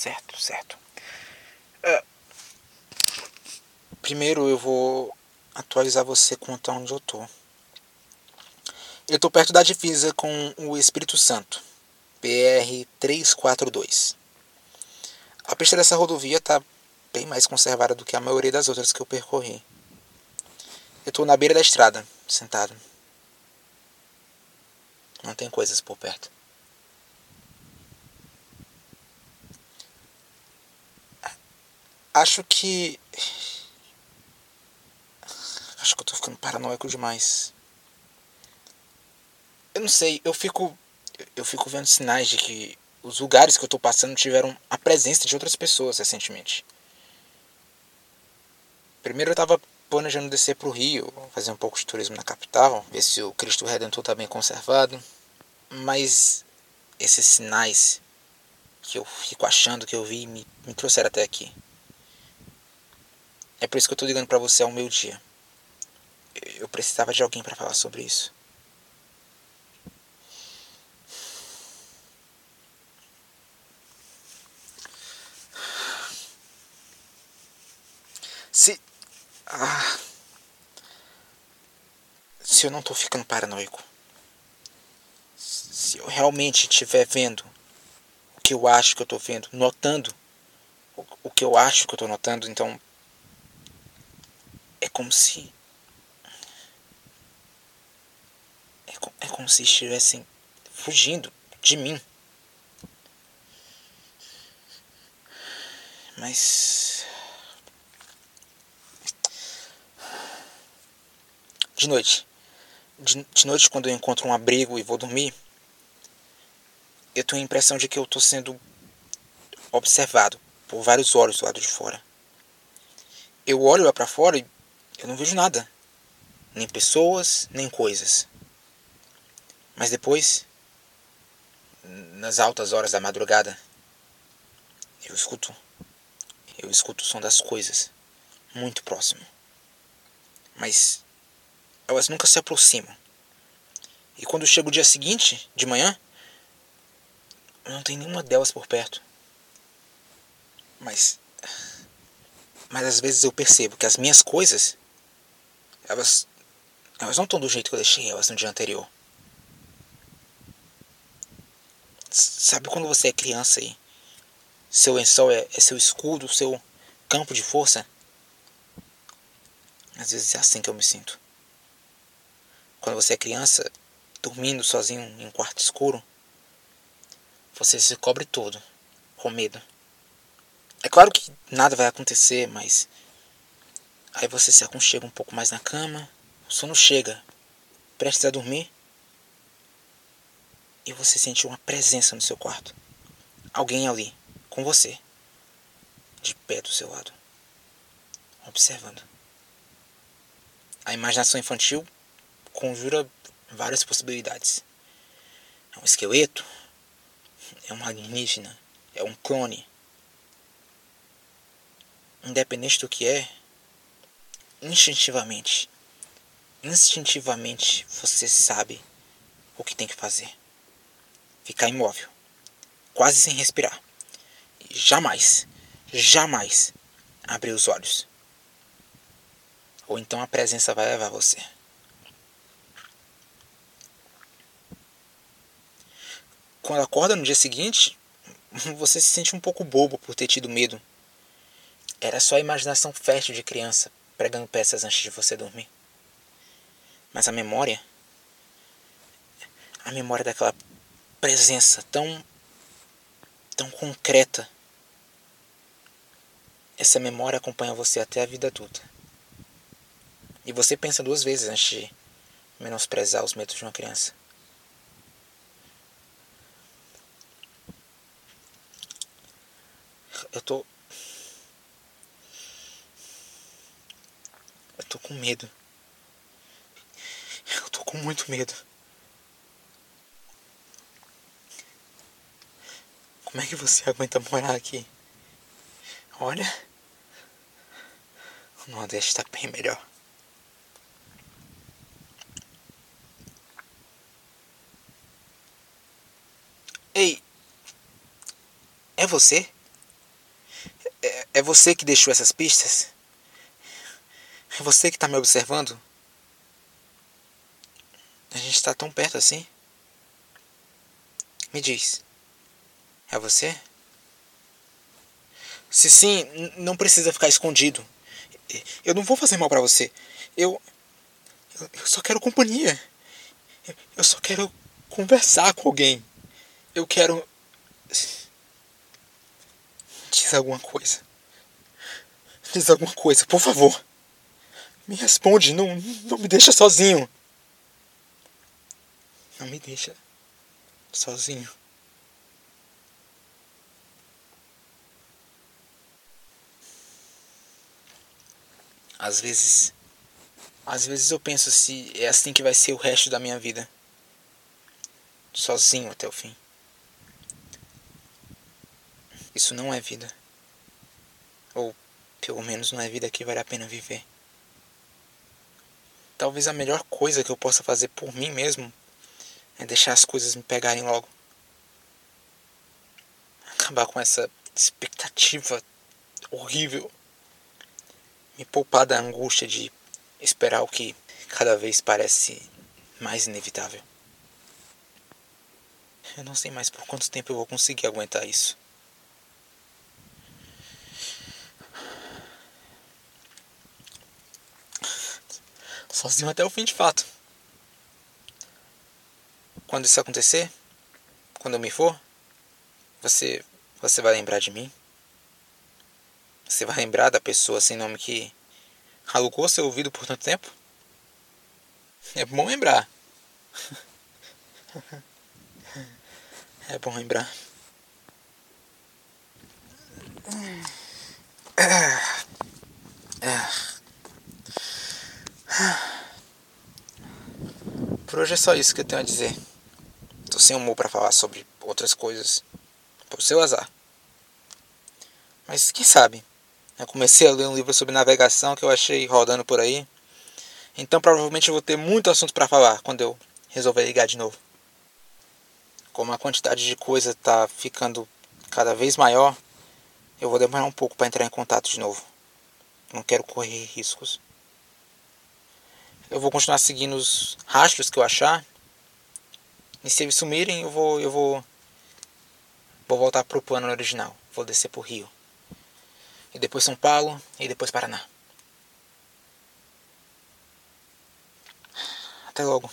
Certo, certo. É, primeiro eu vou atualizar você quanto a onde eu tô. Eu tô perto da divisa com o Espírito Santo. PR 342. A pista dessa rodovia tá bem mais conservada do que a maioria das outras que eu percorri. Eu tô na beira da estrada, sentado. Não tem coisas por perto. Acho que. Acho que eu tô ficando paranoico demais. Eu não sei, eu fico. Eu fico vendo sinais de que os lugares que eu tô passando tiveram a presença de outras pessoas recentemente. Primeiro eu tava planejando descer pro Rio, fazer um pouco de turismo na capital, ver se o Cristo Redentor tá bem conservado. Mas esses sinais que eu fico achando que eu vi me, me trouxeram até aqui. É por isso que eu tô ligando para você ao meu dia. Eu precisava de alguém para falar sobre isso. Se. Ah, se eu não tô ficando paranoico. Se eu realmente estiver vendo o que eu acho que eu tô vendo, notando o que eu acho que eu tô notando, então como se. É, é como se estivessem fugindo de mim. Mas. De noite. De, de noite, quando eu encontro um abrigo e vou dormir, eu tenho a impressão de que eu estou sendo observado por vários olhos do lado de fora. Eu olho lá para fora e eu não vejo nada. Nem pessoas, nem coisas. Mas depois, nas altas horas da madrugada, eu escuto. Eu escuto o som das coisas, muito próximo. Mas elas nunca se aproximam. E quando chega o dia seguinte, de manhã, não tem nenhuma delas por perto. Mas. Mas às vezes eu percebo que as minhas coisas elas, elas não estão do jeito que eu deixei elas no dia anterior. Sabe quando você é criança e seu lençol é, é seu escudo, seu campo de força? Às vezes é assim que eu me sinto. Quando você é criança, dormindo sozinho em um quarto escuro, você se cobre todo, com medo. É claro que nada vai acontecer, mas Aí você se aconchega um pouco mais na cama, o sono chega, prestes a dormir, e você sente uma presença no seu quarto. Alguém ali, com você, de pé do seu lado, observando. A imaginação infantil conjura várias possibilidades. É um esqueleto, é um alienígena, é um clone. Independente do que é, instintivamente. Instintivamente você sabe o que tem que fazer. Ficar imóvel, quase sem respirar. Jamais, jamais abrir os olhos. Ou então a presença vai levar você. Quando acorda no dia seguinte, você se sente um pouco bobo por ter tido medo. Era só a imaginação fértil de criança pregando peças antes de você dormir. Mas a memória, a memória daquela presença tão tão concreta. Essa memória acompanha você até a vida adulta. E você pensa duas vezes antes de menosprezar os medos de uma criança. Eu tô tô com medo. Eu tô com muito medo. Como é que você aguenta morar aqui? Olha. O Nordeste tá bem melhor. Ei. É você? É, é você que deixou essas pistas? É você que está me observando? A gente está tão perto assim? Me diz. É você? Se sim, não precisa ficar escondido. Eu não vou fazer mal para você. Eu, eu só quero companhia. Eu só quero conversar com alguém. Eu quero. Diz alguma coisa. Diz alguma coisa, por favor. Me responde, não, não me deixa sozinho. Não me deixa sozinho. Às vezes. Às vezes eu penso se é assim que vai ser o resto da minha vida. Sozinho até o fim. Isso não é vida. Ou pelo menos não é vida que vale a pena viver. Talvez a melhor coisa que eu possa fazer por mim mesmo é deixar as coisas me pegarem logo. Acabar com essa expectativa horrível me poupar da angústia de esperar o que cada vez parece mais inevitável. Eu não sei mais por quanto tempo eu vou conseguir aguentar isso. Sozinho até o fim de fato. Quando isso acontecer, quando eu me for, você você vai lembrar de mim? Você vai lembrar da pessoa sem nome que alugou seu ouvido por tanto tempo? É bom lembrar. É bom lembrar. Por hoje é só isso que eu tenho a dizer. Tô sem humor para falar sobre outras coisas. Por seu azar. Mas quem sabe? Eu comecei a ler um livro sobre navegação que eu achei rodando por aí. Então provavelmente eu vou ter muito assunto para falar quando eu resolver ligar de novo. Como a quantidade de coisa está ficando cada vez maior, eu vou demorar um pouco para entrar em contato de novo. Não quero correr riscos. Eu vou continuar seguindo os rastros que eu achar. E se eles sumirem, eu vou eu vou vou voltar pro plano original. Vou descer pro Rio e depois São Paulo e depois Paraná. Até logo.